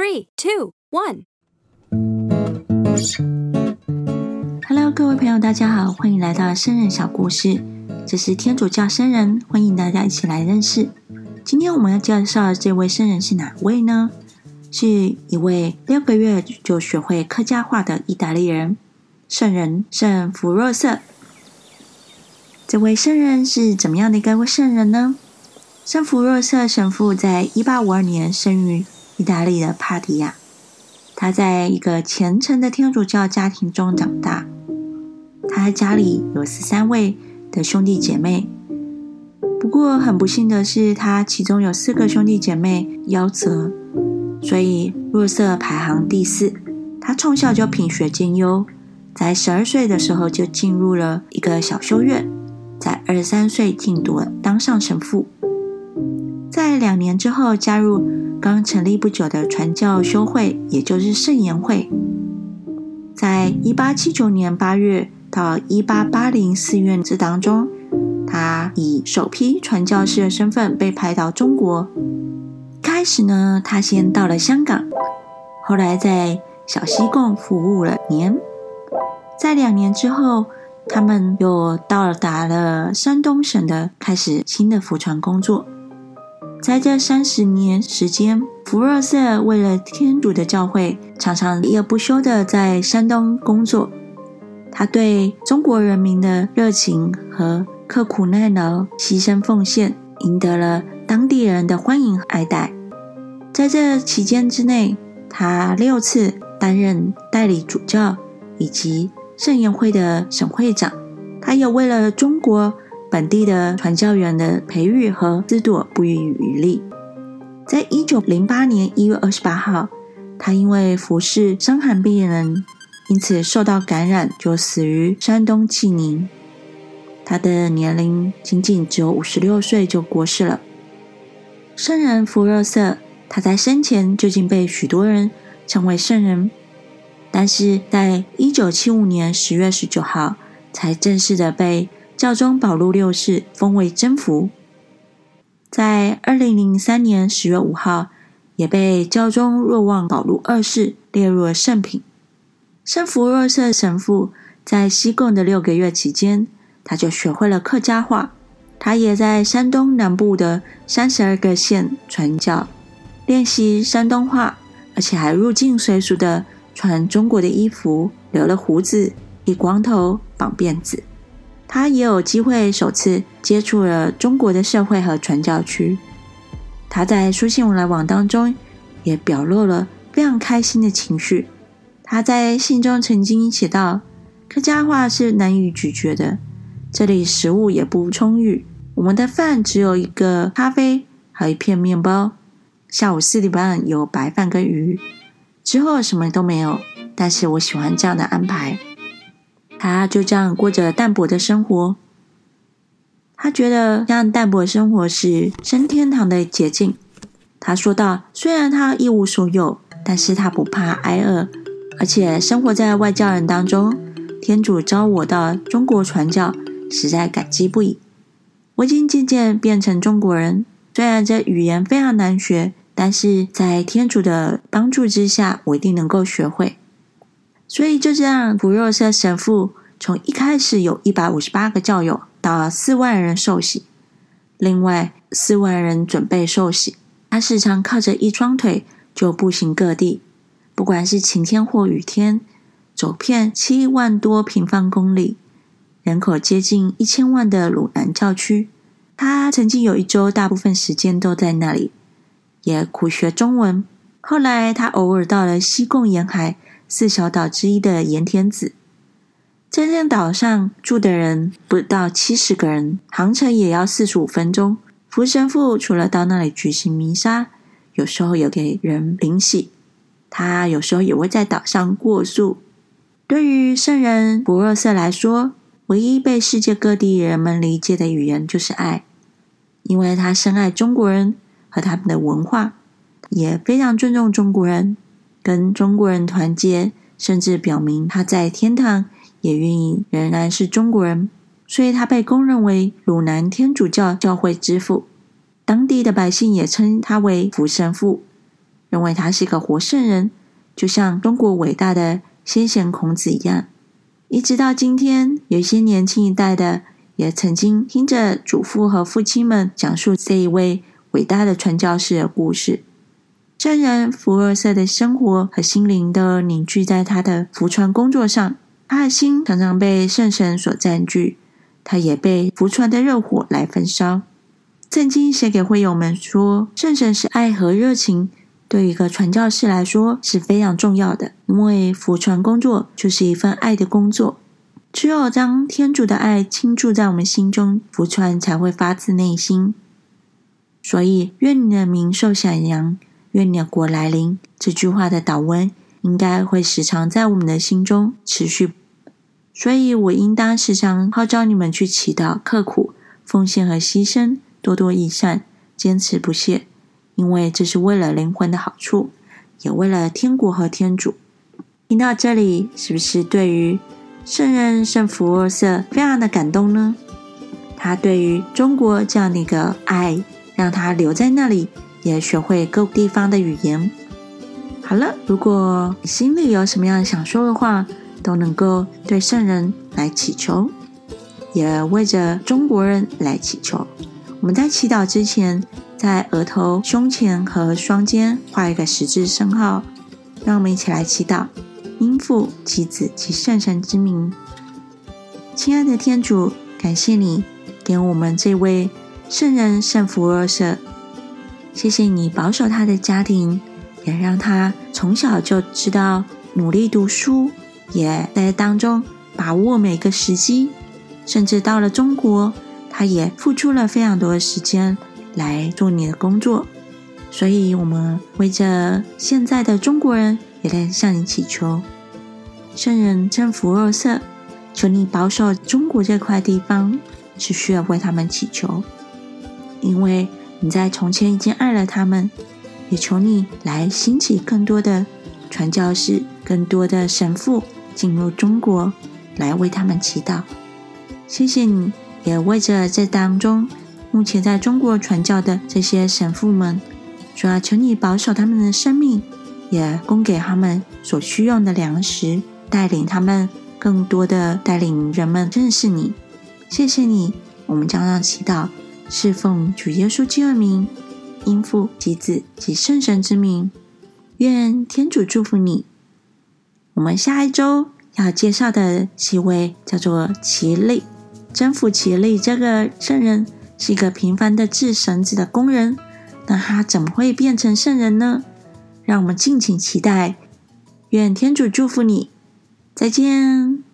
Three, two, one. Hello，各位朋友，大家好，欢迎来到圣人小故事。这是天主教圣人，欢迎大家一起来认识。今天我们要介绍的这位圣人是哪位呢？是一位六个月就学会客家话的意大利人，圣人圣弗若瑟。这位圣人是怎么样的一个圣人呢？圣弗若瑟神父在一八五二年生于意大利的帕迪亚，他在一个虔诚的天主教家庭中长大。他家里有十三位的兄弟姐妹，不过很不幸的是，他其中有四个兄弟姐妹夭折，所以若瑟排行第四。他从小就品学兼优，在十二岁的时候就进入了一个小修院。在二十三岁进读，当上神父。在两年之后，加入刚成立不久的传教修会，也就是圣言会。在一八七九年八月到一八八零四月之当中，他以首批传教士的身份被派到中国。开始呢，他先到了香港，后来在小西贡服务了年。在两年之后。他们又到达了山东省的，开始新的服传工作。在这三十年时间，福若瑟为了天主的教会，常常夜不休的在山东工作。他对中国人民的热情和刻苦耐劳、牺牲奉献，赢得了当地人的欢迎和爱戴。在这期间之内，他六次担任代理主教以及。圣言会的省会长，他也为了中国本地的传教员的培育和资助不遗余力。在一九零八年一月二十八号，他因为服侍伤寒病人，因此受到感染，就死于山东济宁。他的年龄仅仅只有五十六岁就过世了。圣人福若瑟，他在生前就竟被许多人称为圣人。但是在一九七五年十月十九号，才正式的被教宗保禄六世封为真福。在二零零三年十月五号，也被教宗若望保禄二世列入了圣品。圣福若瑟神父在西贡的六个月期间，他就学会了客家话。他也在山东南部的三十二个县传教，练习山东话，而且还入境随俗的。穿中国的衣服，留了胡子，剃光头，绑辫子。他也有机会首次接触了中国的社会和传教区。他在书信来往当中也表露了非常开心的情绪。他在信中曾经写道：“客家话是难以咀嚼的，这里食物也不充裕，我们的饭只有一个咖啡，还有一片面包。下午四点半有白饭跟鱼。”之后什么都没有，但是我喜欢这样的安排。他就这样过着淡泊的生活。他觉得这样淡泊生活是升天堂的捷径。他说道：“虽然他一无所有，但是他不怕挨饿，而且生活在外教人当中。天主招我到中国传教，实在感激不已。我已经渐渐变成中国人，虽然这语言非常难学。”但是在天主的帮助之下，我一定能够学会。所以就这样，普若瑟神父从一开始有一百五十八个教友，到四万人受洗，另外四万人准备受洗。他时常靠着一双腿就步行各地，不管是晴天或雨天，走遍七万多平方公里、人口接近一千万的鲁南教区。他曾经有一周，大部分时间都在那里。也苦学中文。后来，他偶尔到了西贡沿海四小岛之一的盐田子，真正岛上住的人不到七十个人，航程也要四十五分钟。福神父除了到那里举行弥撒，有时候也给人灵洗。他有时候也会在岛上过宿。对于圣人博若瑟来说，唯一被世界各地人们理解的语言就是爱，因为他深爱中国人。和他们的文化，也非常尊重中国人，跟中国人团结，甚至表明他在天堂也愿意仍然是中国人，所以他被公认为鲁南天主教教会之父，当地的百姓也称他为福神父。认为他是个活圣人，就像中国伟大的先贤孔子一样。一直到今天，有一些年轻一代的也曾经听着祖父和父亲们讲述这一位伟大的传教士的故事。圣人福尔瑟的生活和心灵都凝聚在他的福传工作上，他的心常常被圣神所占据，他也被福传的热火来焚烧。圣经写给会友们说：“圣神是爱和热情，对一个传教士来说是非常重要的，因为福传工作就是一份爱的工作。只有将天主的爱倾注在我们心中，福传才会发自内心。所以，愿你的名受显扬。”愿你的国来临。这句话的祷文应该会时常在我们的心中持续，所以我应当时常号召你们去祈祷、刻苦、奉献和牺牲，多多益善，坚持不懈，因为这是为了灵魂的好处，也为了天国和天主。听到这里，是不是对于圣人圣福若瑟非常的感动呢？他对于中国这样的一个爱，让他留在那里。也学会各地方的语言。好了，如果你心里有什么样想说的话，都能够对圣人来祈求，也为着中国人来祈求。我们在祈祷之前，在额头、胸前和双肩画一个十字圣号，让我们一起来祈祷：应父、及子、及圣神之名。亲爱的天主，感谢你给我们这位圣人圣福若瑟。谢谢你保守他的家庭，也让他从小就知道努力读书，也在当中把握每个时机。甚至到了中国，他也付出了非常多的时间来做你的工作。所以，我们为着现在的中国人，也在向你祈求，圣人真福若瑟，求你保守中国这块地方，是需要为他们祈求，因为。你在从前已经爱了他们，也求你来兴起更多的传教士、更多的神父进入中国，来为他们祈祷。谢谢你，也为着这当中目前在中国传教的这些神父们，主要求你保守他们的生命，也供给他们所需用的粮食，带领他们更多的带领人们认识你。谢谢你，我们将要祈祷。侍奉主耶稣基督名，应父及子及圣神之名，愿天主祝福你。我们下一周要介绍的是一位叫做奇利，征服奇利这个圣人是一个平凡的制绳子的工人，那他怎么会变成圣人呢？让我们敬请期待。愿天主祝福你，再见。